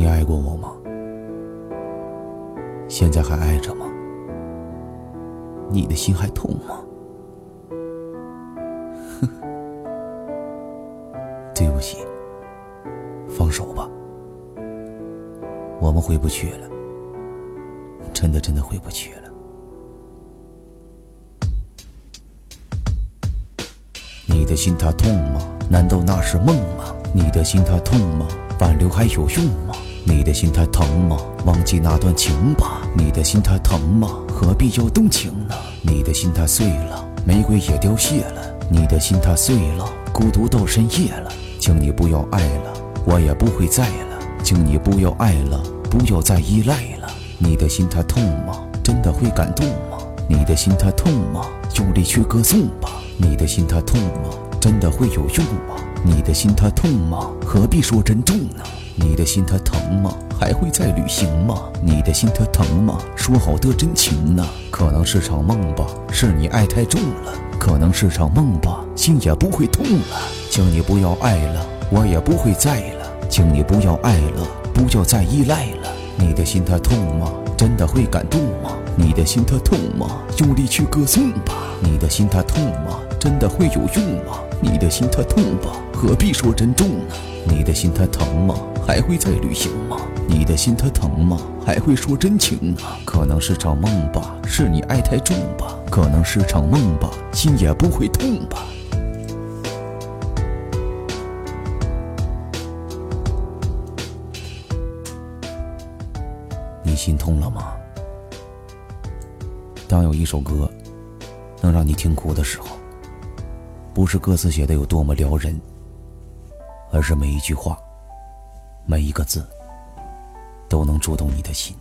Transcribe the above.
你爱过我吗？现在还爱着吗？你的心还痛吗？哼，对不起，放手吧，我们回不去了，真的真的回不去了。你的心它痛吗？难道那是梦吗？你的心它痛吗？挽留还有用吗？你的心它疼吗？忘记那段情吧。你的心它疼吗？何必要动情呢？你的心它碎了，玫瑰也凋谢了。你的心它碎了，孤独到深夜了。请你不要爱了，我也不会再了。请你不要爱了，不要再依赖了。你的心它痛吗？真的会感动吗？你的心它痛吗？用力去歌颂吧。你的心它痛吗？真的会有用吗？你的心它痛吗？何必说珍重呢？你的心它疼吗？还会再旅行吗？你的心它疼吗？说好的真情呢？可能是场梦吧，是你爱太重了。可能是场梦吧，心也不会痛了。请你不要爱了，我也不会再了。请你不要爱了，不要再依赖了。你的心它痛吗？真的会感动吗？你的心它痛吗？用力去歌颂吧。你的心它痛吗？真的会有用吗？你的心它痛吧，何必说珍重呢？你的心它疼吗？还会再旅行吗？你的心它疼吗？还会说真情呢？可能是场梦吧，是你爱太重吧？可能是场梦吧，心也不会痛吧？你心痛了吗？当有一首歌能让你听哭的时候，不是歌词写的有多么撩人，而是每一句话、每一个字都能触动你的心。